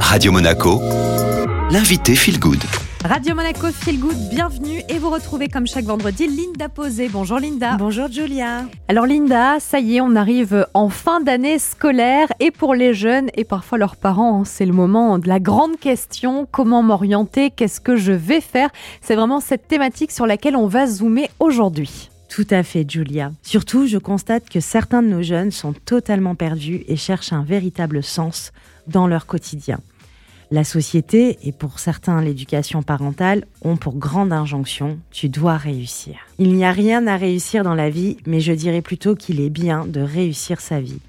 Radio Monaco, l'invité Feel Good. Radio Monaco Feel Good, bienvenue et vous retrouvez comme chaque vendredi Linda Posé. Bonjour Linda. Bonjour Julia. Alors Linda, ça y est, on arrive en fin d'année scolaire et pour les jeunes et parfois leurs parents, hein, c'est le moment de la grande question, comment m'orienter, qu'est-ce que je vais faire? C'est vraiment cette thématique sur laquelle on va zoomer aujourd'hui. Tout à fait, Julia. Surtout, je constate que certains de nos jeunes sont totalement perdus et cherchent un véritable sens dans leur quotidien. La société, et pour certains l'éducation parentale, ont pour grande injonction tu dois réussir. Il n'y a rien à réussir dans la vie, mais je dirais plutôt qu'il est bien de réussir sa vie.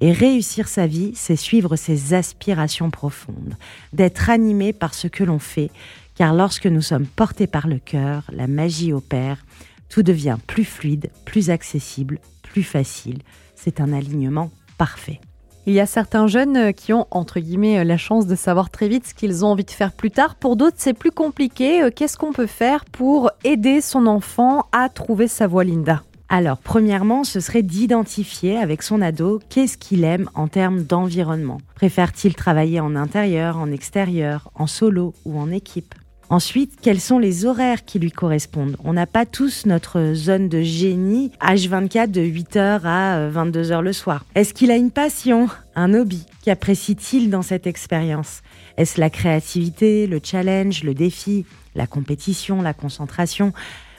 Et réussir sa vie, c'est suivre ses aspirations profondes, d'être animé par ce que l'on fait, car lorsque nous sommes portés par le cœur, la magie opère, tout devient plus fluide, plus accessible, plus facile. C'est un alignement parfait. Il y a certains jeunes euh, qui ont, entre guillemets, euh, la chance de savoir très vite ce qu'ils ont envie de faire plus tard. Pour d'autres, c'est plus compliqué. Euh, qu'est-ce qu'on peut faire pour aider son enfant à trouver sa voie, Linda? Alors, premièrement, ce serait d'identifier avec son ado qu'est-ce qu'il aime en termes d'environnement. Préfère-t-il travailler en intérieur, en extérieur, en solo ou en équipe? Ensuite, quels sont les horaires qui lui correspondent? On n'a pas tous notre zone de génie H24 de 8h à 22h euh, le soir. Est-ce qu'il a une passion, un hobby? Qu'apprécie-t-il dans cette expérience? Est-ce la créativité, le challenge, le défi, la compétition, la concentration?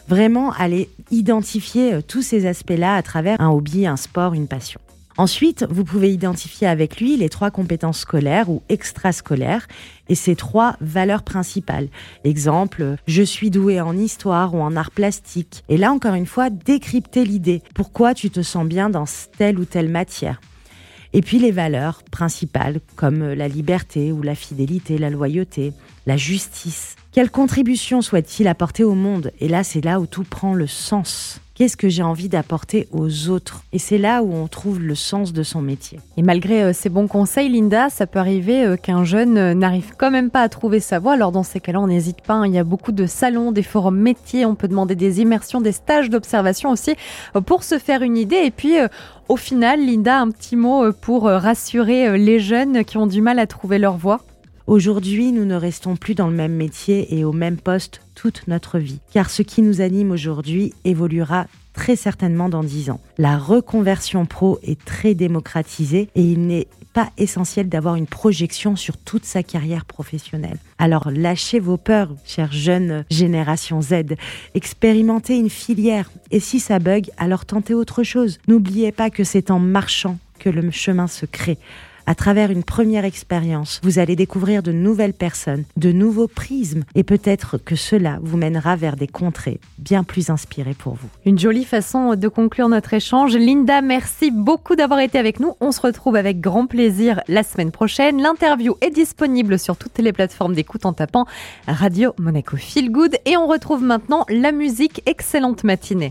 Vraiment aller identifier euh, tous ces aspects-là à travers un hobby, un sport, une passion. Ensuite, vous pouvez identifier avec lui les trois compétences scolaires ou extrascolaires et ses trois valeurs principales. Exemple, je suis doué en histoire ou en art plastique. Et là, encore une fois, décrypter l'idée. Pourquoi tu te sens bien dans telle ou telle matière? Et puis les valeurs principales comme la liberté ou la fidélité, la loyauté, la justice. Quelle contribution souhaite-t-il apporter au monde? Et là, c'est là où tout prend le sens. Qu'est-ce que j'ai envie d'apporter aux autres? Et c'est là où on trouve le sens de son métier. Et malgré euh, ces bons conseils, Linda, ça peut arriver euh, qu'un jeune euh, n'arrive quand même pas à trouver sa voie. Alors dans ces cas-là, on n'hésite pas. Hein. Il y a beaucoup de salons, des forums métiers. On peut demander des immersions, des stages d'observation aussi pour se faire une idée. Et puis au final, Linda, un petit mot pour rassurer les jeunes qui ont du mal à trouver leur voie. Aujourd'hui, nous ne restons plus dans le même métier et au même poste toute notre vie, car ce qui nous anime aujourd'hui évoluera très certainement dans dix ans. La reconversion pro est très démocratisée et il n'est pas essentiel d'avoir une projection sur toute sa carrière professionnelle. Alors lâchez vos peurs, chère jeune génération Z. Expérimentez une filière et si ça bug, alors tentez autre chose. N'oubliez pas que c'est en marchant que le chemin se crée. À travers une première expérience, vous allez découvrir de nouvelles personnes, de nouveaux prismes, et peut-être que cela vous mènera vers des contrées bien plus inspirées pour vous. Une jolie façon de conclure notre échange. Linda, merci beaucoup d'avoir été avec nous. On se retrouve avec grand plaisir la semaine prochaine. L'interview est disponible sur toutes les plateformes d'écoute en tapant Radio Monaco Feel Good. Et on retrouve maintenant la musique Excellente Matinée.